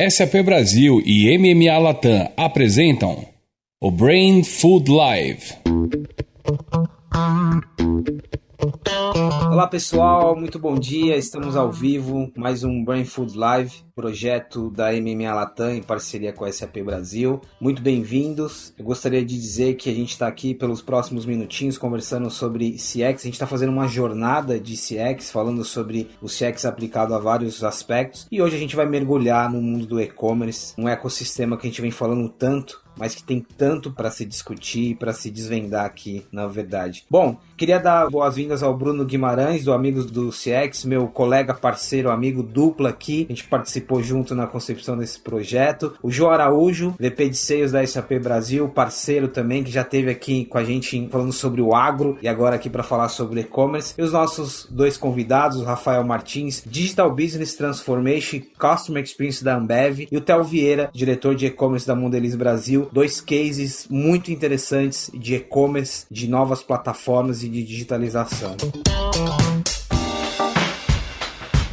SAP Brasil e MMA Latam apresentam o Brain Food Live. Olá pessoal, muito bom dia. Estamos ao vivo, mais um Brain Food Live, projeto da MMA Latam em parceria com a SAP Brasil. Muito bem-vindos. Eu gostaria de dizer que a gente está aqui pelos próximos minutinhos conversando sobre CX. A gente está fazendo uma jornada de CX, falando sobre o CX aplicado a vários aspectos. E hoje a gente vai mergulhar no mundo do e-commerce, um ecossistema que a gente vem falando tanto mas que tem tanto para se discutir, para se desvendar aqui, na verdade. Bom, queria dar boas-vindas ao Bruno Guimarães, do Amigos do CX, meu colega, parceiro, amigo dupla aqui. A gente participou junto na concepção desse projeto. O João Araújo, VP de Seios da SAP Brasil, parceiro também, que já esteve aqui com a gente falando sobre o agro e agora aqui para falar sobre e-commerce. E os nossos dois convidados, o Rafael Martins, Digital Business Transformation Customer Experience da Ambev, e o Theo Vieira, diretor de e-commerce da Mondelez Brasil dois cases muito interessantes de e-commerce, de novas plataformas e de digitalização.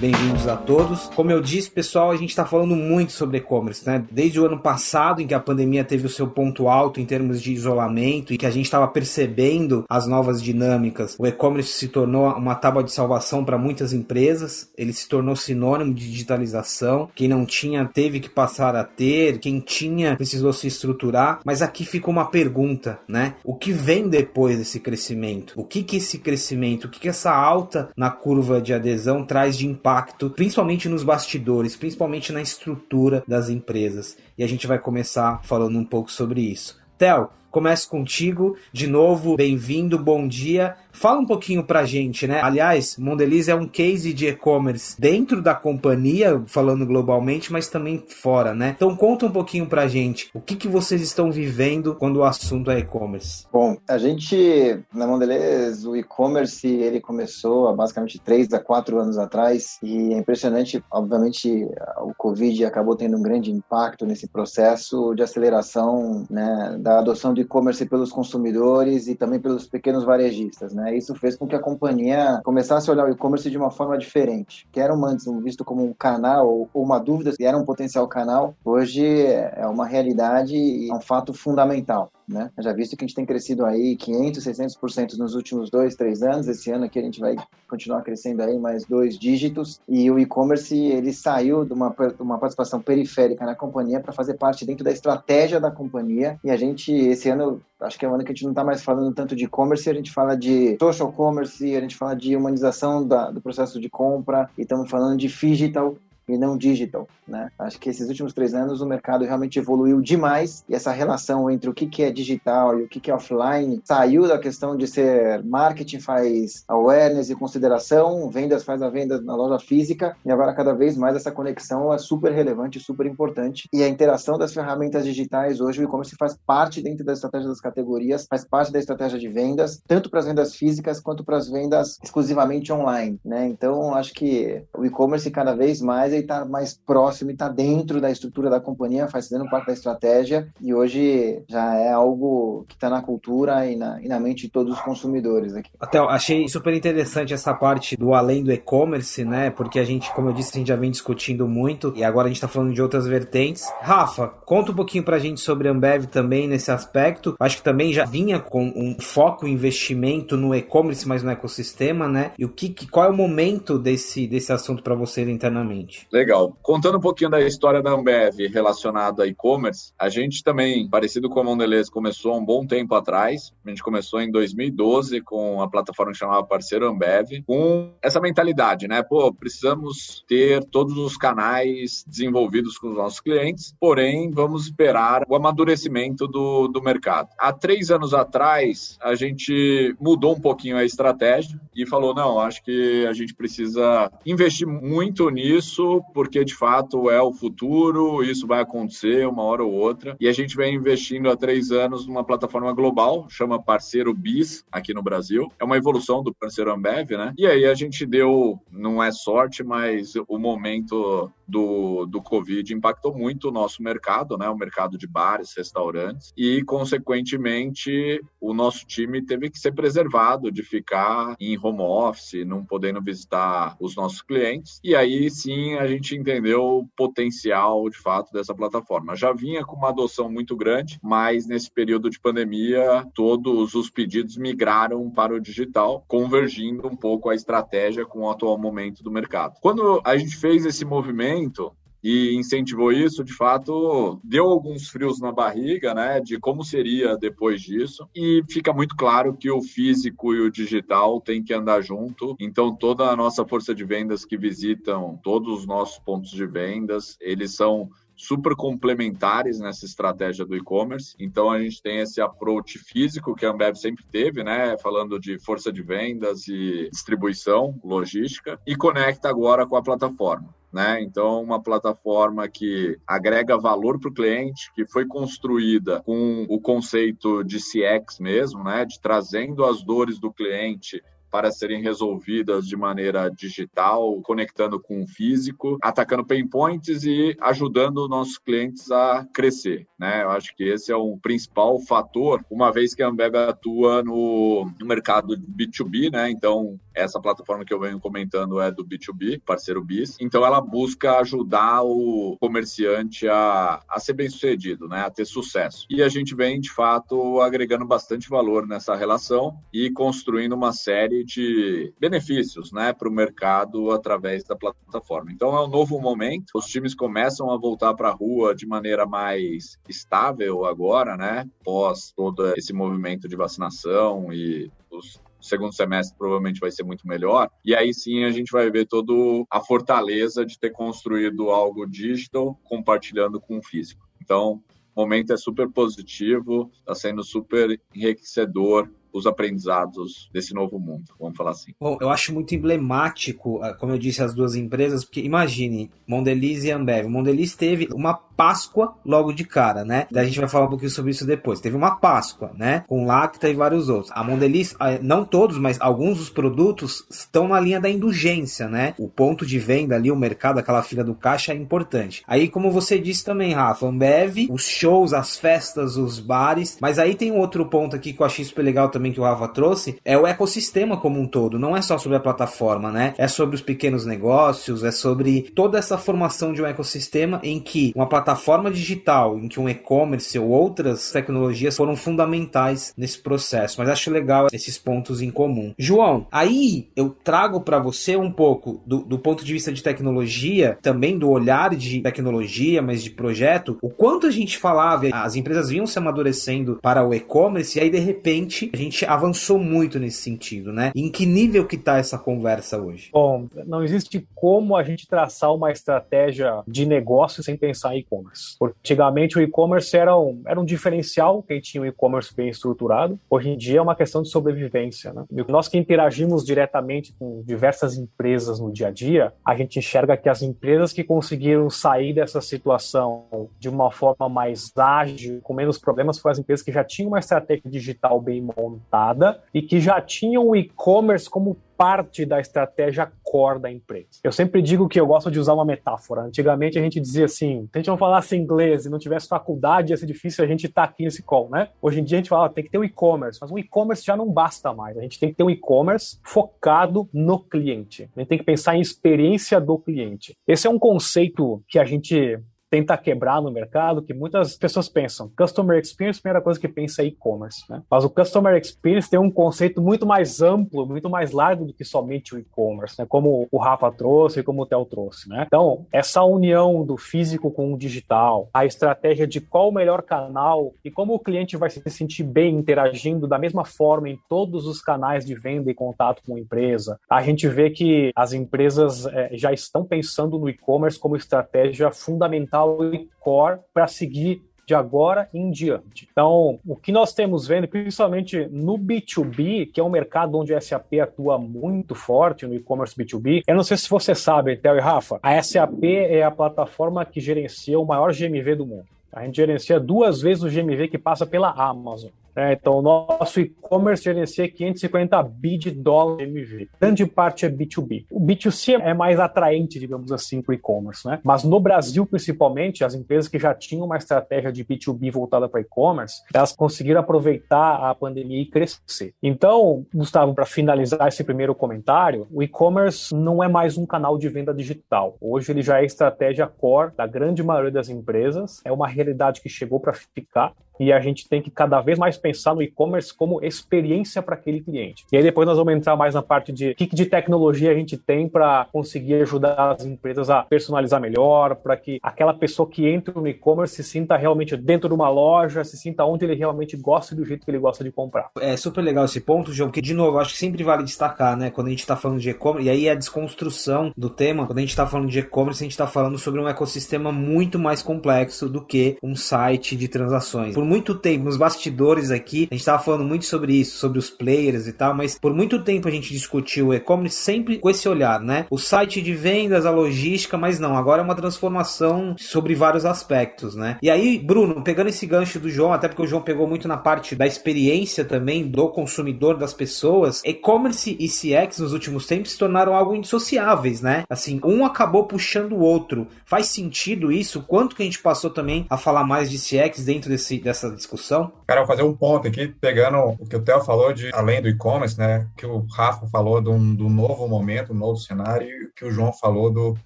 Bem-vindos a todos. Como eu disse, pessoal, a gente está falando muito sobre e-commerce, né? Desde o ano passado, em que a pandemia teve o seu ponto alto em termos de isolamento e que a gente estava percebendo as novas dinâmicas, o e-commerce se tornou uma tábua de salvação para muitas empresas. Ele se tornou sinônimo de digitalização. Quem não tinha teve que passar a ter, quem tinha precisou se estruturar. Mas aqui fica uma pergunta, né? O que vem depois desse crescimento? O que que esse crescimento, o que que essa alta na curva de adesão traz de impacto, principalmente nos bastidores, principalmente na estrutura das empresas. E a gente vai começar falando um pouco sobre isso. Theo, começo contigo. De novo, bem-vindo, bom dia. Fala um pouquinho pra gente, né? Aliás, Mondeliz é um case de e-commerce dentro da companhia, falando globalmente, mas também fora, né? Então conta um pouquinho pra gente, o que, que vocês estão vivendo quando o assunto é e-commerce? Bom, a gente, na Mondeliz, o e-commerce, ele começou há basicamente 3 a 4 anos atrás e é impressionante, obviamente, o Covid acabou tendo um grande impacto nesse processo de aceleração né, da adoção do e-commerce pelos consumidores e também pelos pequenos varejistas, né? Isso fez com que a companhia começasse a olhar o e-commerce de uma forma diferente, que era antes visto como um canal ou uma dúvida se era um potencial canal, hoje é uma realidade e é um fato fundamental né? Já visto que a gente tem crescido aí 500, 600% nos últimos dois, três anos. Esse ano aqui a gente vai continuar crescendo aí mais dois dígitos. E o e-commerce ele saiu de uma, uma participação periférica na companhia para fazer parte dentro da estratégia da companhia. E a gente esse ano acho que é um ano que a gente não está mais falando tanto de e-commerce, a gente fala de social commerce, a gente fala de humanização da, do processo de compra e estamos falando de digital e não digital, né? Acho que esses últimos três anos o mercado realmente evoluiu demais e essa relação entre o que, é digital e o que, que é offline saiu da questão de ser marketing faz awareness e consideração, vendas faz a venda na loja física e agora cada vez mais essa conexão é super relevante, super importante e a interação das ferramentas digitais hoje o e-commerce faz parte dentro da estratégia das categorias, faz parte da estratégia de vendas, tanto para as vendas físicas quanto para as vendas exclusivamente online, né? Então acho que o e-commerce cada vez mais ele está mais próximo e está dentro da estrutura da companhia, fazendo parte da estratégia e hoje já é algo que está na cultura e na, e na mente de todos os consumidores aqui. Até achei super interessante essa parte do além do e-commerce, né? Porque a gente, como eu disse, a gente já vem discutindo muito e agora a gente está falando de outras vertentes. Rafa, conta um pouquinho para a gente sobre a Ambev também nesse aspecto. Acho que também já vinha com um foco investimento no e-commerce, mas no ecossistema, né? E o que, qual é o momento desse, desse assunto para você internamente? Legal. Contando um pouquinho da história da Ambev relacionada a e-commerce, a gente também, parecido com a Mondelez, começou um bom tempo atrás. A gente começou em 2012 com a plataforma que chamava Parceiro Ambev, com essa mentalidade, né? Pô, precisamos ter todos os canais desenvolvidos com os nossos clientes, porém, vamos esperar o amadurecimento do, do mercado. Há três anos atrás, a gente mudou um pouquinho a estratégia e falou: não, acho que a gente precisa investir muito nisso porque de fato é o futuro, isso vai acontecer uma hora ou outra. E a gente vem investindo há três anos numa plataforma global, chama Parceiro Bis, aqui no Brasil. É uma evolução do Parceiro Ambev, né? E aí a gente deu, não é sorte, mas o momento do, do Covid impactou muito o nosso mercado, né? O mercado de bares, restaurantes, e, consequentemente, o nosso time teve que ser preservado de ficar em home office, não podendo visitar os nossos clientes. E aí sim a a gente entendeu o potencial de fato dessa plataforma. Já vinha com uma adoção muito grande, mas nesse período de pandemia, todos os pedidos migraram para o digital, convergindo um pouco a estratégia com o atual momento do mercado. Quando a gente fez esse movimento, e incentivou isso, de fato, deu alguns frios na barriga, né, de como seria depois disso. E fica muito claro que o físico e o digital têm que andar junto. Então, toda a nossa força de vendas que visitam todos os nossos pontos de vendas, eles são super complementares nessa estratégia do e-commerce. Então a gente tem esse approach físico que a Ambev sempre teve, né, falando de força de vendas e distribuição, logística, e conecta agora com a plataforma. Né? Então, uma plataforma que agrega valor para o cliente, que foi construída com o conceito de CX mesmo, né? de trazendo as dores do cliente para serem resolvidas de maneira digital, conectando com o físico, atacando pain points e ajudando nossos clientes a crescer. Né? Eu acho que esse é o principal fator, uma vez que a Ambev atua no, no mercado B2B, né? então essa plataforma que eu venho comentando é do B2B, parceiro BIS. Então ela busca ajudar o comerciante a, a ser bem sucedido, né? a ter sucesso. E a gente vem, de fato, agregando bastante valor nessa relação e construindo uma série de benefícios né, para o mercado através da plataforma. Então é um novo momento, os times começam a voltar para a rua de maneira mais estável agora, né? Pós todo esse movimento de vacinação e os segundo semestre provavelmente vai ser muito melhor. E aí sim a gente vai ver toda a fortaleza de ter construído algo digital compartilhando com o físico. Então, o momento é super positivo, está sendo super enriquecedor os aprendizados desse novo mundo, vamos falar assim. Bom, eu acho muito emblemático, ah, como eu disse, as duas empresas, porque imagine, Mondeliz e Ambev. Mondeliz teve uma Páscoa logo de cara, né? A gente vai falar um pouquinho sobre isso depois. Teve uma Páscoa, né? Com Lacta e vários outros. A Mondeliz, ah, não todos, mas alguns dos produtos estão na linha da indulgência, né? O ponto de venda ali, o mercado, aquela fila do caixa é importante. Aí, como você disse também, Rafa, Ambev, os shows, as festas, os bares, mas aí tem um outro ponto aqui que eu achei super legal também que o Rafa trouxe é o ecossistema como um todo. Não é só sobre a plataforma, né? É sobre os pequenos negócios, é sobre toda essa formação de um ecossistema em que uma plataforma digital, em que um e-commerce ou outras tecnologias foram fundamentais nesse processo. Mas acho legal esses pontos em comum. João, aí eu trago para você um pouco do, do ponto de vista de tecnologia, também do olhar de tecnologia, mas de projeto, o quanto a gente falava, as empresas vinham se amadurecendo para o e-commerce e aí de repente a gente gente avançou muito nesse sentido, né? Em que nível que está essa conversa hoje? Bom, não existe como a gente traçar uma estratégia de negócio sem pensar em e-commerce. Antigamente o e-commerce era um, era um diferencial, quem tinha o e-commerce bem estruturado. Hoje em dia é uma questão de sobrevivência, né? Nós que interagimos diretamente com diversas empresas no dia a dia, a gente enxerga que as empresas que conseguiram sair dessa situação de uma forma mais ágil, com menos problemas, foram as empresas que já tinham uma estratégia digital bem montada e que já tinham o e-commerce como parte da estratégia core da empresa. Eu sempre digo que eu gosto de usar uma metáfora. Antigamente a gente dizia assim, se a gente não falasse inglês e não tivesse faculdade, ia ser difícil a gente estar tá aqui nesse call, né? Hoje em dia a gente fala, tem que ter um e-commerce, mas um e-commerce já não basta mais. A gente tem que ter um e-commerce focado no cliente. A gente tem que pensar em experiência do cliente. Esse é um conceito que a gente tenta quebrar no mercado, que muitas pessoas pensam. Customer Experience, primeira coisa que pensa é e-commerce. Né? Mas o Customer Experience tem um conceito muito mais amplo, muito mais largo do que somente o e-commerce, né? como o Rafa trouxe e como o Theo trouxe. Né? Então, essa união do físico com o digital, a estratégia de qual o melhor canal e como o cliente vai se sentir bem interagindo da mesma forma em todos os canais de venda e contato com a empresa, a gente vê que as empresas é, já estão pensando no e-commerce como estratégia fundamental e core para seguir de agora em diante. Então, o que nós temos vendo, principalmente no B2B, que é um mercado onde a SAP atua muito forte no e-commerce B2B, eu não sei se você sabe, Theo e Rafa, a SAP é a plataforma que gerencia o maior GMV do mundo. A gente gerencia duas vezes o GMV que passa pela Amazon. É, então, o nosso e-commerce gerencia 550 bi de dólar MV. Grande parte é B2B. O B2C é mais atraente, digamos assim, para o e-commerce, né? Mas no Brasil, principalmente, as empresas que já tinham uma estratégia de B2B voltada para e-commerce, elas conseguiram aproveitar a pandemia e crescer. Então, Gustavo, para finalizar esse primeiro comentário, o e-commerce não é mais um canal de venda digital. Hoje ele já é estratégia core da grande maioria das empresas, é uma realidade que chegou para ficar e a gente tem que cada vez mais pensar no e-commerce como experiência para aquele cliente. E aí depois nós vamos entrar mais na parte de o que de tecnologia a gente tem para conseguir ajudar as empresas a personalizar melhor, para que aquela pessoa que entra no e-commerce se sinta realmente dentro de uma loja, se sinta onde ele realmente gosta do jeito que ele gosta de comprar. É super legal esse ponto, João, porque de novo, acho que sempre vale destacar, né, quando a gente está falando de e-commerce, e aí é a desconstrução do tema, quando a gente está falando de e-commerce, a gente está falando sobre um ecossistema muito mais complexo do que um site de transações. Por muito tempo, nos bastidores aqui, a gente estava falando muito sobre isso, sobre os players e tal, mas por muito tempo a gente discutiu o e-commerce sempre com esse olhar, né? O site de vendas, a logística, mas não, agora é uma transformação sobre vários aspectos, né? E aí, Bruno, pegando esse gancho do João, até porque o João pegou muito na parte da experiência também do consumidor, das pessoas, e-commerce e CX nos últimos tempos se tornaram algo indissociáveis, né? Assim, um acabou puxando o outro. Faz sentido isso? Quanto que a gente passou também a falar mais de CX dentro desse, dessa discussão? Cara, eu vou fazer um ponto aqui, pegando o que o Theo falou de além do e-commerce, né? Que o Rafa falou do, do novo momento, um novo cenário, e que o João falou do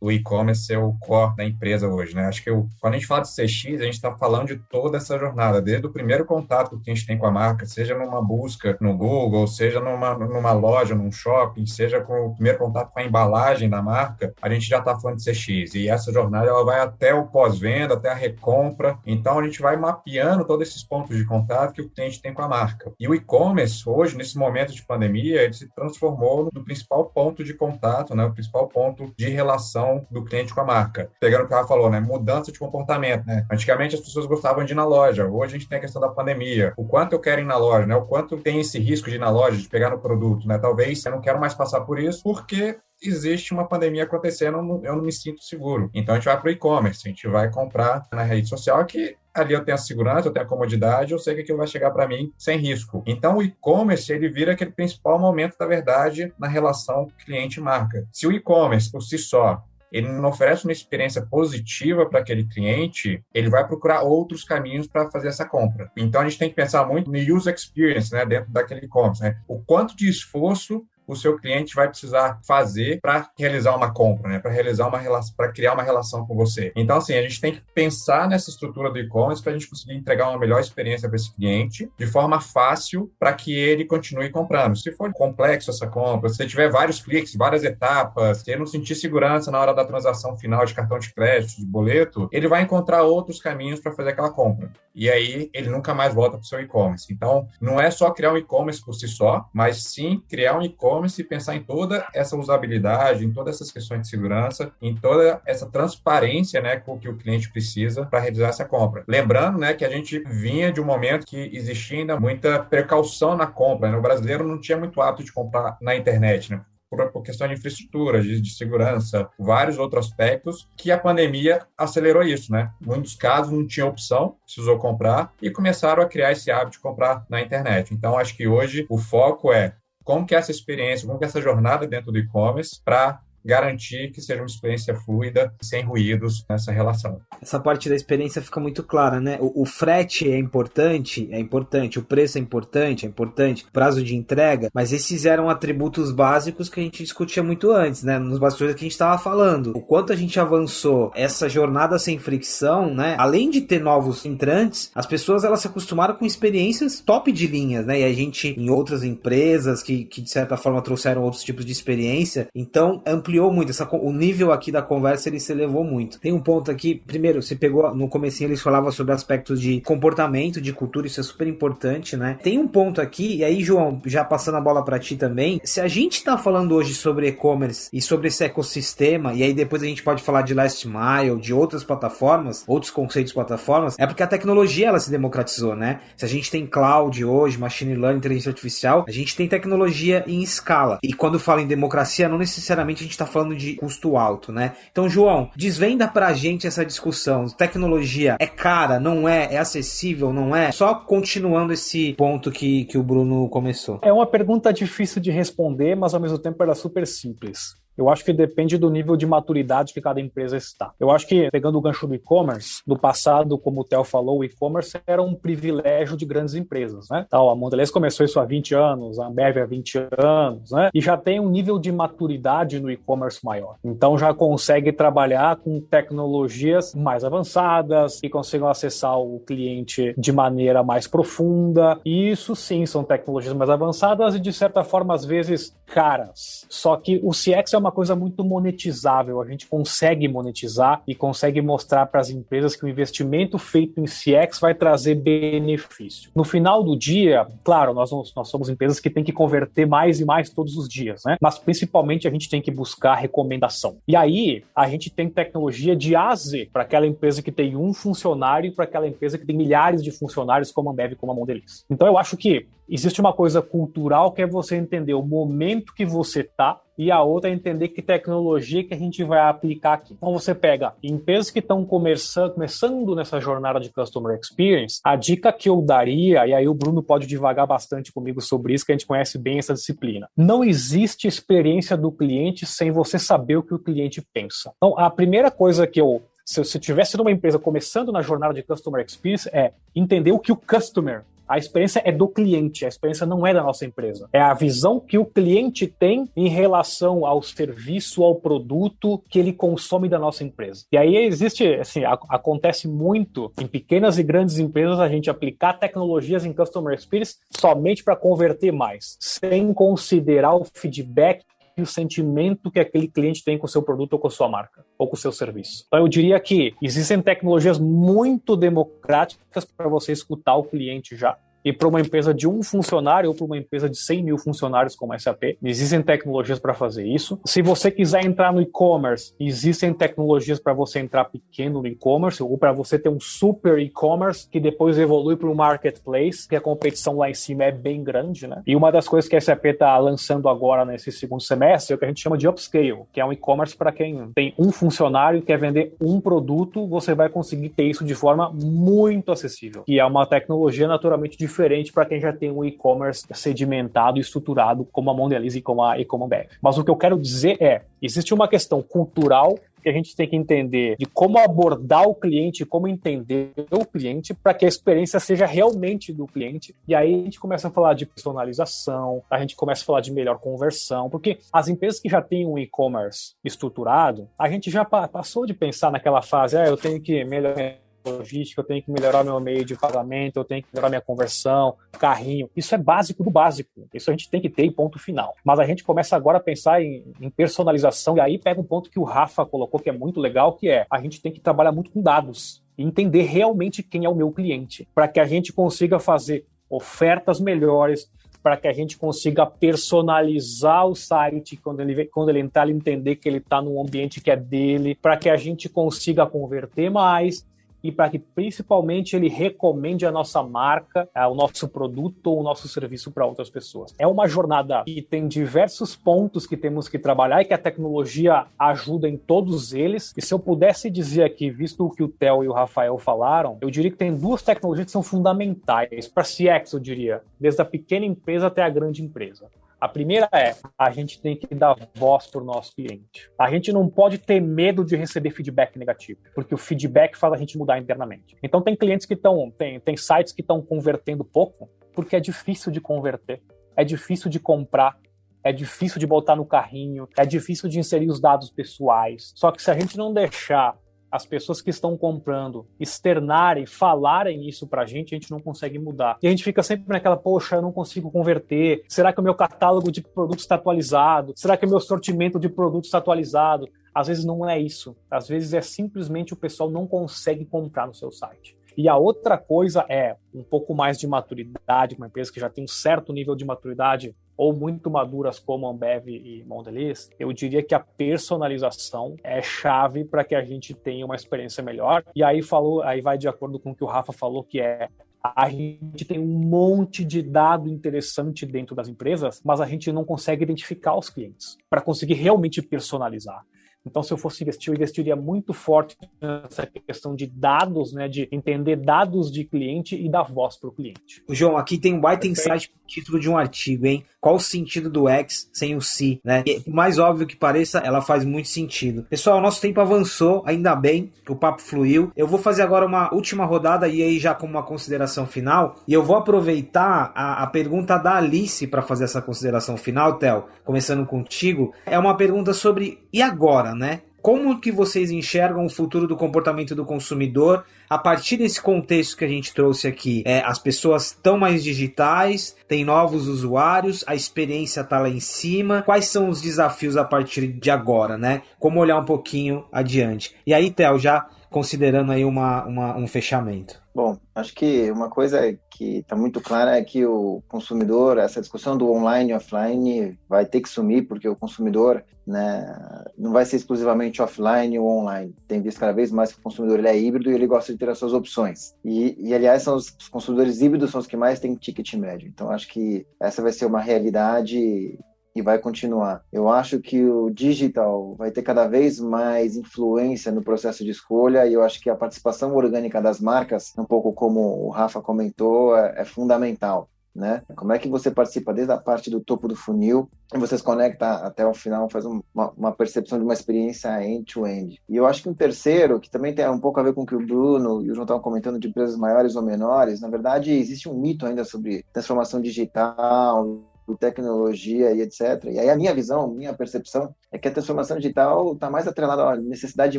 o e-commerce é o core da empresa hoje, né? Acho que eu, quando a gente fala de CX, a gente está falando de toda essa jornada, desde o primeiro contato que a gente tem com a marca, seja numa busca no Google, seja numa, numa loja, num shopping, seja com o primeiro contato com a embalagem da marca, a gente já está falando de CX. E essa jornada ela vai até o pós-venda, até a recompra. Então a gente vai mapeando todos esses pontos de contato que o cliente tem com a marca. E o e-commerce hoje, nesse momento de pandemia, ele se transformou no principal ponto de contato, né? O principal ponto de relação relação do cliente com a marca. Pegando o que ela falou, né? Mudança de comportamento, né? Antigamente as pessoas gostavam de ir na loja, hoje a gente tem a questão da pandemia. O quanto eu quero ir na loja, né? O quanto tem esse risco de ir na loja, de pegar no produto, né? Talvez eu não quero mais passar por isso porque existe uma pandemia acontecendo, eu não me sinto seguro. Então a gente vai para o e-commerce, a gente vai comprar na rede social que ali eu tenho a segurança, eu tenho a comodidade, eu sei que aquilo vai chegar para mim sem risco. Então o e-commerce ele vira aquele principal momento da verdade na relação cliente-marca. Se o e-commerce por si só ele não oferece uma experiência positiva para aquele cliente, ele vai procurar outros caminhos para fazer essa compra. Então a gente tem que pensar muito no user experience, né, dentro daquele e-commerce, né? O quanto de esforço o seu cliente vai precisar fazer para realizar uma compra, né? Para realizar uma relação, para criar uma relação com você. Então, assim, a gente tem que pensar nessa estrutura do e-commerce para a gente conseguir entregar uma melhor experiência para esse cliente de forma fácil para que ele continue comprando. Se for complexo essa compra, se tiver vários cliques, várias etapas, se ele não sentir segurança na hora da transação final de cartão de crédito, de boleto, ele vai encontrar outros caminhos para fazer aquela compra. E aí ele nunca mais volta para o seu e-commerce. Então, não é só criar um e-commerce por si só, mas sim criar um e-commerce e-commerce e pensar em toda essa usabilidade, em todas essas questões de segurança, em toda essa transparência, né, com que o cliente precisa para realizar essa compra. Lembrando, né, que a gente vinha de um momento que existia ainda muita precaução na compra, né? O brasileiro não tinha muito hábito de comprar na internet, né? por, questão de infraestrutura, de, segurança, vários outros aspectos, que a pandemia acelerou isso, né? Muitos casos não tinha opção, precisou comprar e começaram a criar esse hábito de comprar na internet. Então, acho que hoje o foco é como que é essa experiência, como que é essa jornada dentro do e-commerce para garantir que seja uma experiência fluida, sem ruídos nessa relação. Essa parte da experiência fica muito clara, né? O, o, frete é importante, é importante, o preço é importante, é importante, prazo de entrega, mas esses eram atributos básicos que a gente discutia muito antes, né? Nos bastidores que a gente estava falando. O quanto a gente avançou essa jornada sem fricção, né? Além de ter novos entrantes, as pessoas elas se acostumaram com experiências top de linhas, né? E a gente, em outras empresas que, que de certa forma trouxeram outros tipos de experiência, então ampliou ampliou muito, essa, o nível aqui da conversa ele se elevou muito. Tem um ponto aqui, primeiro, você pegou no comecinho eles falavam sobre aspectos de comportamento, de cultura, isso é super importante, né? Tem um ponto aqui, e aí, João, já passando a bola para ti também, se a gente tá falando hoje sobre e-commerce e sobre esse ecossistema, e aí depois a gente pode falar de last mile, de outras plataformas, outros conceitos de plataformas, é porque a tecnologia ela se democratizou, né? Se a gente tem cloud hoje, machine learning, inteligência artificial, a gente tem tecnologia em escala. E quando fala em democracia, não necessariamente a gente está falando de custo alto, né? Então, João, desvenda pra gente essa discussão. Tecnologia é cara, não é? É acessível, não é? Só continuando esse ponto que, que o Bruno começou. É uma pergunta difícil de responder, mas ao mesmo tempo ela é super simples. Eu acho que depende do nível de maturidade que cada empresa está. Eu acho que, pegando o gancho do e-commerce, no passado, como o Theo falou, o e-commerce era um privilégio de grandes empresas, né? Então, a Mondelez começou isso há 20 anos, a Ambev há 20 anos, né? E já tem um nível de maturidade no e-commerce maior. Então, já consegue trabalhar com tecnologias mais avançadas e conseguem acessar o cliente de maneira mais profunda. E isso sim são tecnologias mais avançadas e, de certa forma, às vezes caras. Só que o CX é uma coisa muito monetizável. A gente consegue monetizar e consegue mostrar para as empresas que o investimento feito em CX vai trazer benefício. No final do dia, claro, nós, nós somos empresas que têm que converter mais e mais todos os dias, né? Mas principalmente a gente tem que buscar recomendação. E aí a gente tem tecnologia de A a Z para aquela empresa que tem um funcionário e para aquela empresa que tem milhares de funcionários, como a Ambev, como a Mondelez. Então eu acho que existe uma coisa cultural que é você entender o momento que você está e a outra é entender que tecnologia que a gente vai aplicar aqui. Então você pega empresas que estão começando, começando nessa jornada de customer experience, a dica que eu daria, e aí o Bruno pode divagar bastante comigo sobre isso, que a gente conhece bem essa disciplina. Não existe experiência do cliente sem você saber o que o cliente pensa. Então a primeira coisa que eu se eu tivesse numa empresa começando na jornada de customer experience, é entender o que o customer a experiência é do cliente, a experiência não é da nossa empresa. É a visão que o cliente tem em relação ao serviço, ao produto que ele consome da nossa empresa. E aí existe, assim, a, acontece muito em pequenas e grandes empresas a gente aplicar tecnologias em customer experience somente para converter mais, sem considerar o feedback e o sentimento que aquele cliente tem com o seu produto ou com a sua marca ou com o seu serviço. Então eu diria que existem tecnologias muito democráticas para você escutar o cliente já e para uma empresa de um funcionário ou para uma empresa de 100 mil funcionários como a SAP, existem tecnologias para fazer isso. Se você quiser entrar no e-commerce, existem tecnologias para você entrar pequeno no e-commerce ou para você ter um super e-commerce que depois evolui para um marketplace, que a competição lá em cima é bem grande, né? E uma das coisas que a SAP está lançando agora nesse segundo semestre é o que a gente chama de upscale, que é um e-commerce para quem tem um funcionário e quer vender um produto, você vai conseguir ter isso de forma muito acessível, que é uma tecnologia naturalmente de diferente para quem já tem um e-commerce sedimentado e estruturado como a Mondelez e como a, e como a Bev. Mas o que eu quero dizer é, existe uma questão cultural que a gente tem que entender de como abordar o cliente, como entender o cliente para que a experiência seja realmente do cliente. E aí a gente começa a falar de personalização, a gente começa a falar de melhor conversão, porque as empresas que já têm um e-commerce estruturado, a gente já passou de pensar naquela fase, ah, eu tenho que melhorar logística, eu tenho que melhorar meu meio de pagamento, eu tenho que melhorar minha conversão, carrinho. Isso é básico do básico. Isso a gente tem que ter ponto final. Mas a gente começa agora a pensar em, em personalização e aí pega um ponto que o Rafa colocou que é muito legal, que é a gente tem que trabalhar muito com dados e entender realmente quem é o meu cliente, para que a gente consiga fazer ofertas melhores, para que a gente consiga personalizar o site quando ele quando ele entrar, ele entender que ele está num ambiente que é dele, para que a gente consiga converter mais e para que principalmente ele recomende a nossa marca, o nosso produto ou o nosso serviço para outras pessoas. É uma jornada que tem diversos pontos que temos que trabalhar e que a tecnologia ajuda em todos eles. E se eu pudesse dizer aqui, visto o que o Theo e o Rafael falaram, eu diria que tem duas tecnologias que são fundamentais para CX, eu diria, desde a pequena empresa até a grande empresa. A primeira é, a gente tem que dar voz para o nosso cliente. A gente não pode ter medo de receber feedback negativo, porque o feedback faz a gente mudar internamente. Então tem clientes que estão, tem, tem sites que estão convertendo pouco, porque é difícil de converter, é difícil de comprar, é difícil de botar no carrinho, é difícil de inserir os dados pessoais. Só que se a gente não deixar as pessoas que estão comprando externarem, falarem isso pra gente, a gente não consegue mudar. E a gente fica sempre naquela, poxa, eu não consigo converter. Será que o meu catálogo de produtos está atualizado? Será que o meu sortimento de produtos está atualizado? Às vezes não é isso. Às vezes é simplesmente o pessoal não consegue comprar no seu site. E a outra coisa é um pouco mais de maturidade, uma empresa que já tem um certo nível de maturidade ou muito maduras como Ambev e Mondelez, eu diria que a personalização é chave para que a gente tenha uma experiência melhor. E aí falou, aí vai de acordo com o que o Rafa falou, que é a gente tem um monte de dado interessante dentro das empresas, mas a gente não consegue identificar os clientes para conseguir realmente personalizar. Então, se eu fosse investir, eu investiria muito forte nessa questão de dados, né, de entender dados de cliente e dar voz para o cliente. João, aqui tem um baita insight título de um artigo, hein? Qual o sentido do X sem o si, né? E, mais óbvio que pareça, ela faz muito sentido. Pessoal, nosso tempo avançou, ainda bem que o papo fluiu. Eu vou fazer agora uma última rodada e aí já como uma consideração final. E eu vou aproveitar a, a pergunta da Alice para fazer essa consideração final, Theo. Começando contigo. É uma pergunta sobre e agora, né? Como que vocês enxergam o futuro do comportamento do consumidor a partir desse contexto que a gente trouxe aqui? É, as pessoas estão mais digitais, tem novos usuários, a experiência está lá em cima. Quais são os desafios a partir de agora, né? Como olhar um pouquinho adiante? E aí, Theo, já considerando aí uma, uma, um fechamento. Bom, acho que uma coisa que está muito clara é que o consumidor, essa discussão do online e offline vai ter que sumir, porque o consumidor né, não vai ser exclusivamente offline ou online. Tem visto cada vez mais que o consumidor ele é híbrido e ele gosta de ter as suas opções. E, e aliás, são os, os consumidores híbridos são os que mais têm ticket médio. Então, acho que essa vai ser uma realidade e vai continuar. Eu acho que o digital vai ter cada vez mais influência no processo de escolha e eu acho que a participação orgânica das marcas, um pouco como o Rafa comentou, é, é fundamental. Né? Como é que você participa desde a parte do topo do funil e você se conecta até o final, faz uma, uma percepção de uma experiência end-to-end. -end. E eu acho que um terceiro, que também tem um pouco a ver com o que o Bruno e o João estavam comentando de empresas maiores ou menores, na verdade existe um mito ainda sobre transformação digital, tecnologia e etc. E aí a minha visão, minha percepção é que a transformação digital está mais atrelada à necessidade de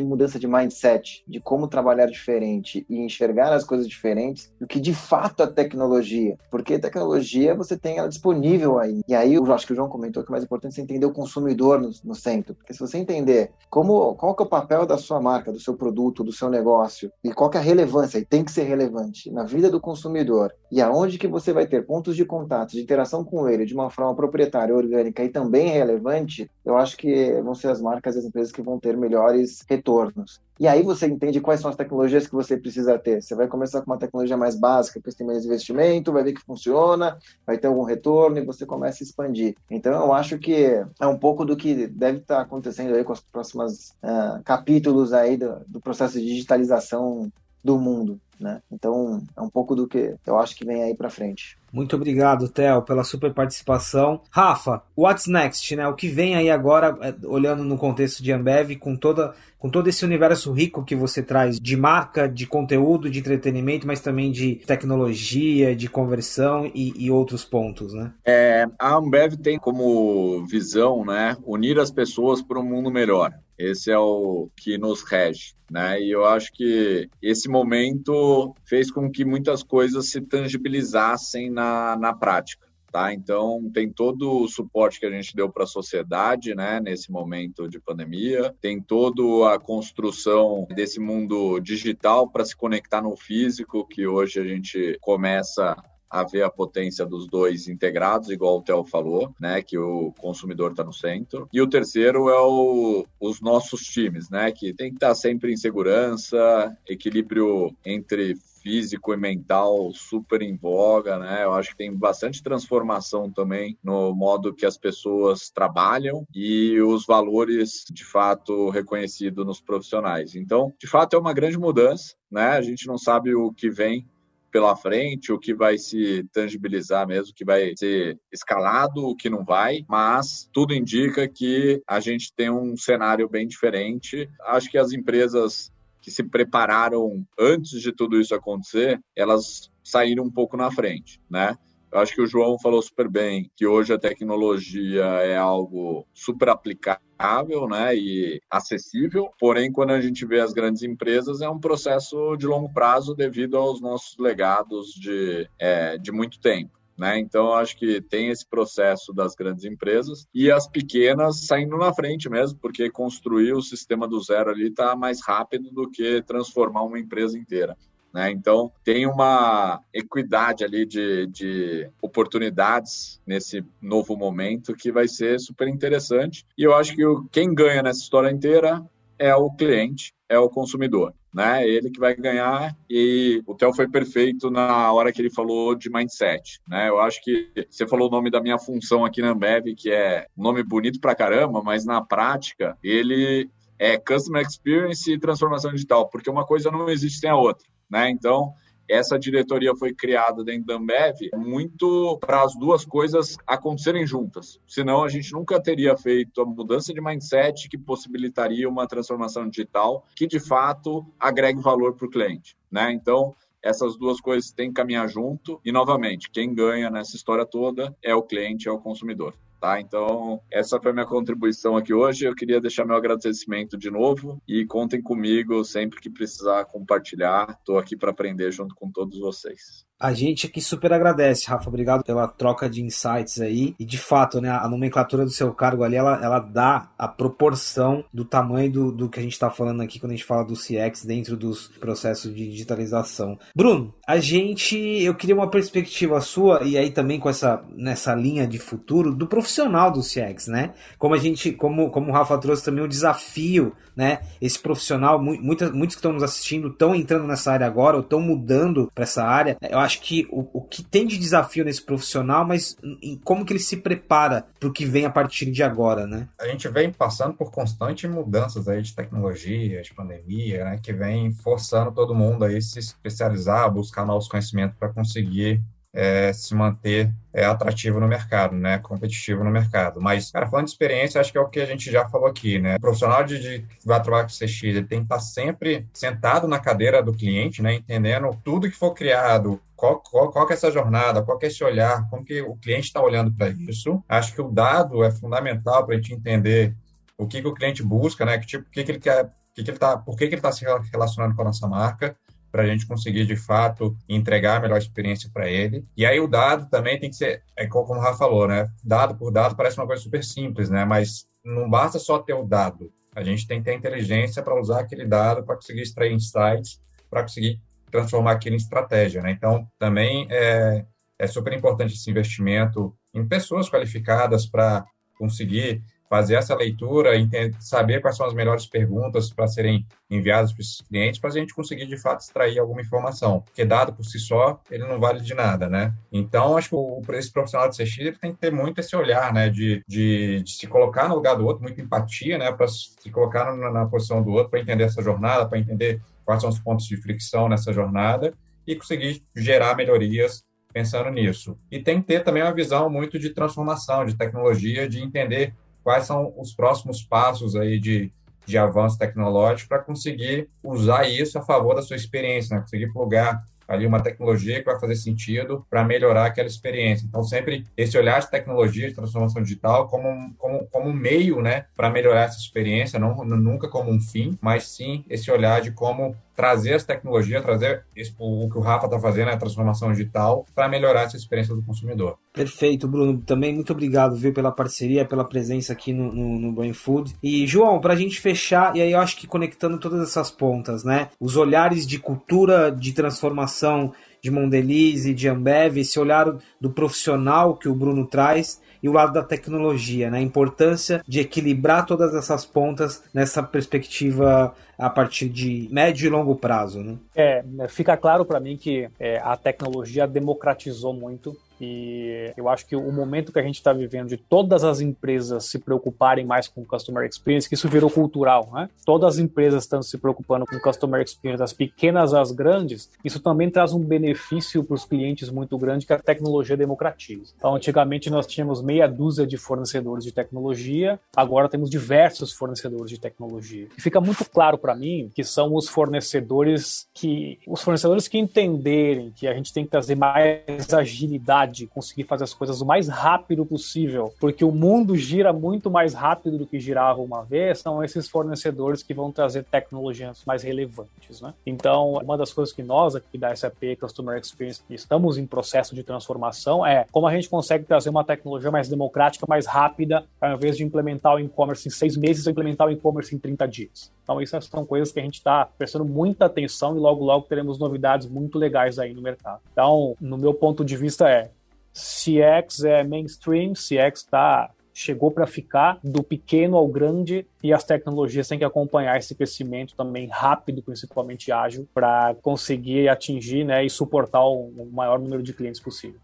mudança de mindset, de como trabalhar diferente e enxergar as coisas diferentes do que de fato a tecnologia. Porque tecnologia você tem ela disponível aí. E aí eu acho que o João comentou que o mais importante é você entender o consumidor no, no centro. Porque se você entender como, qual que é o papel da sua marca, do seu produto, do seu negócio, e qual que é a relevância, e tem que ser relevante, na vida do consumidor, e aonde que você vai ter pontos de contato, de interação com ele, de uma forma proprietária, orgânica e também relevante, eu acho que vão ser as marcas e as empresas que vão ter melhores retornos. E aí você entende quais são as tecnologias que você precisa ter. Você vai começar com uma tecnologia mais básica, que tem mais investimento, vai ver que funciona, vai ter algum retorno e você começa a expandir. Então eu acho que é um pouco do que deve estar acontecendo aí com os próximos uh, capítulos aí do, do processo de digitalização do mundo. Né? Então, é um pouco do que eu acho que vem aí para frente. Muito obrigado, Theo, pela super participação. Rafa, what's next, né? O que vem aí agora, é, olhando no contexto de Ambev, com toda com todo esse universo rico que você traz de marca, de conteúdo, de entretenimento, mas também de tecnologia, de conversão e, e outros pontos, né? É, a Ambev tem como visão, né, unir as pessoas para um mundo melhor. Esse é o que nos rege, né? E eu acho que esse momento fez com que muitas coisas se tangibilizassem na, na prática. Tá? Então, tem todo o suporte que a gente deu para a sociedade né, nesse momento de pandemia, tem toda a construção desse mundo digital para se conectar no físico, que hoje a gente começa a ver a potência dos dois integrados, igual o Theo falou, né, que o consumidor está no centro. E o terceiro é o, os nossos times, né, que tem que estar tá sempre em segurança, equilíbrio entre físico e mental super em voga, né? Eu acho que tem bastante transformação também no modo que as pessoas trabalham e os valores de fato reconhecidos nos profissionais. Então, de fato, é uma grande mudança, né? A gente não sabe o que vem pela frente, o que vai se tangibilizar mesmo, o que vai ser escalado, o que não vai, mas tudo indica que a gente tem um cenário bem diferente. Acho que as empresas que se prepararam antes de tudo isso acontecer, elas saíram um pouco na frente, né? Eu acho que o João falou super bem que hoje a tecnologia é algo super aplicável né, e acessível, porém, quando a gente vê as grandes empresas, é um processo de longo prazo devido aos nossos legados de, é, de muito tempo. Né? Então, acho que tem esse processo das grandes empresas e as pequenas saindo na frente mesmo, porque construir o sistema do zero ali está mais rápido do que transformar uma empresa inteira. Né? Então, tem uma equidade ali de, de oportunidades nesse novo momento que vai ser super interessante. E eu acho que quem ganha nessa história inteira é o cliente, é o consumidor. Né? Ele que vai ganhar e o Theo foi perfeito na hora que ele falou de mindset, né? Eu acho que você falou o nome da minha função aqui na Ambev, que é um nome bonito pra caramba, mas na prática ele é Customer Experience e transformação digital, porque uma coisa não existe sem a outra, né? Então, essa diretoria foi criada dentro da Ambev muito para as duas coisas acontecerem juntas. Senão a gente nunca teria feito a mudança de mindset que possibilitaria uma transformação digital que de fato agregue valor para o cliente. Né? Então, essas duas coisas têm que caminhar junto e, novamente, quem ganha nessa história toda é o cliente, é o consumidor. Tá? Então, essa foi minha contribuição aqui hoje. Eu queria deixar meu agradecimento de novo e contem comigo sempre que precisar compartilhar. Estou aqui para aprender junto com todos vocês. A gente aqui super agradece, Rafa. Obrigado pela troca de insights aí. E de fato, né, a nomenclatura do seu cargo ali, ela, ela dá a proporção do tamanho do, do que a gente está falando aqui quando a gente fala do CX dentro dos processos de digitalização. Bruno, a gente, eu queria uma perspectiva sua, e aí também com essa nessa linha de futuro, do profissional do CX, né? Como a gente, como, como o Rafa trouxe também o desafio, né? Esse profissional, muitas, muitos que estão nos assistindo estão entrando nessa área agora, ou estão mudando para essa área. Eu acho acho que o, o que tem de desafio nesse profissional, mas em como que ele se prepara para o que vem a partir de agora, né? A gente vem passando por constantes mudanças aí de tecnologia, de pandemia, né, que vem forçando todo mundo aí se especializar, buscar novos conhecimentos para conseguir é, se manter é, atrativo no mercado, né, competitivo no mercado. Mas, cara, falando de experiência, acho que é o que a gente já falou aqui, né? O profissional de, de que vai trabalhar com CX, ele tem que estar sempre sentado na cadeira do cliente, né, entendendo tudo que for criado, qual, qual, qual é essa jornada, qual é esse olhar, como que o cliente está olhando para isso. Acho que o dado é fundamental para a gente entender o que, que o cliente busca, né? Que tipo, o que, que ele quer, que que ele tá, por que, que ele está se relacionando com a nossa marca para a gente conseguir de fato entregar a melhor experiência para ele. E aí o dado também tem que ser, é como o Rafa falou, né? Dado por dado parece uma coisa super simples, né? Mas não basta só ter o dado. A gente tem que ter inteligência para usar aquele dado para conseguir extrair insights, para conseguir transformar aquilo em estratégia, né? Então, também é, é super importante esse investimento em pessoas qualificadas para conseguir fazer essa leitura, saber quais são as melhores perguntas para serem enviadas para esses clientes, para a gente conseguir de fato extrair alguma informação. Porque dado por si só, ele não vale de nada, né? Então, acho que o, esse profissional de CX ele tem que ter muito esse olhar, né? De, de, de se colocar no lugar do outro, muita empatia, né? Para se colocar na, na posição do outro, para entender essa jornada, para entender quais são os pontos de fricção nessa jornada e conseguir gerar melhorias pensando nisso. E tem que ter também uma visão muito de transformação, de tecnologia, de entender quais são os próximos passos aí de, de avanço tecnológico para conseguir usar isso a favor da sua experiência, né? conseguir plugar ali uma tecnologia que vai fazer sentido para melhorar aquela experiência. Então, sempre esse olhar de tecnologia, de transformação digital, como, como, como um meio né, para melhorar essa experiência, não, nunca como um fim, mas sim esse olhar de como trazer as tecnologias, trazer o que o Rafa está fazendo, a transformação digital, para melhorar essa experiência do consumidor. Perfeito, Bruno. Também muito obrigado, viu, pela parceria, pela presença aqui no, no, no Brain Food. E, João, para a gente fechar, e aí eu acho que conectando todas essas pontas, né? Os olhares de cultura, de transformação de Mondelez e de Ambev, esse olhar do profissional que o Bruno traz e o lado da tecnologia, né? A importância de equilibrar todas essas pontas nessa perspectiva a partir de médio e longo prazo, né? É, fica claro para mim que é, a tecnologia democratizou muito e eu acho que o momento que a gente está vivendo de todas as empresas se preocuparem mais com o customer experience, que isso virou cultural, né? Todas as empresas estão se preocupando com o customer experience, das pequenas às grandes, isso também traz um benefício para os clientes muito grande que a tecnologia democratiza. Então, antigamente nós tínhamos meia dúzia de fornecedores de tecnologia, agora temos diversos fornecedores de tecnologia. E fica muito claro para mim que são os fornecedores que os fornecedores que entenderem que a gente tem que trazer mais agilidade de conseguir fazer as coisas o mais rápido possível, porque o mundo gira muito mais rápido do que girava uma vez, são esses fornecedores que vão trazer tecnologias mais relevantes, né? Então, uma das coisas que nós aqui da SAP Customer Experience estamos em processo de transformação é como a gente consegue trazer uma tecnologia mais democrática, mais rápida, ao invés de implementar o e-commerce em seis meses, implementar o e-commerce em 30 dias. Então, isso são coisas que a gente está prestando muita atenção e logo, logo teremos novidades muito legais aí no mercado. Então, no meu ponto de vista, é CX é mainstream, CX tá, chegou para ficar, do pequeno ao grande, e as tecnologias têm que acompanhar esse crescimento também rápido, principalmente ágil, para conseguir atingir né, e suportar o, maior número de clientes possível.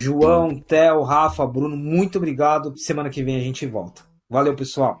João, Theo, Rafa, Bruno, muito obrigado. Semana que vem a gente volta. Valeu, pessoal.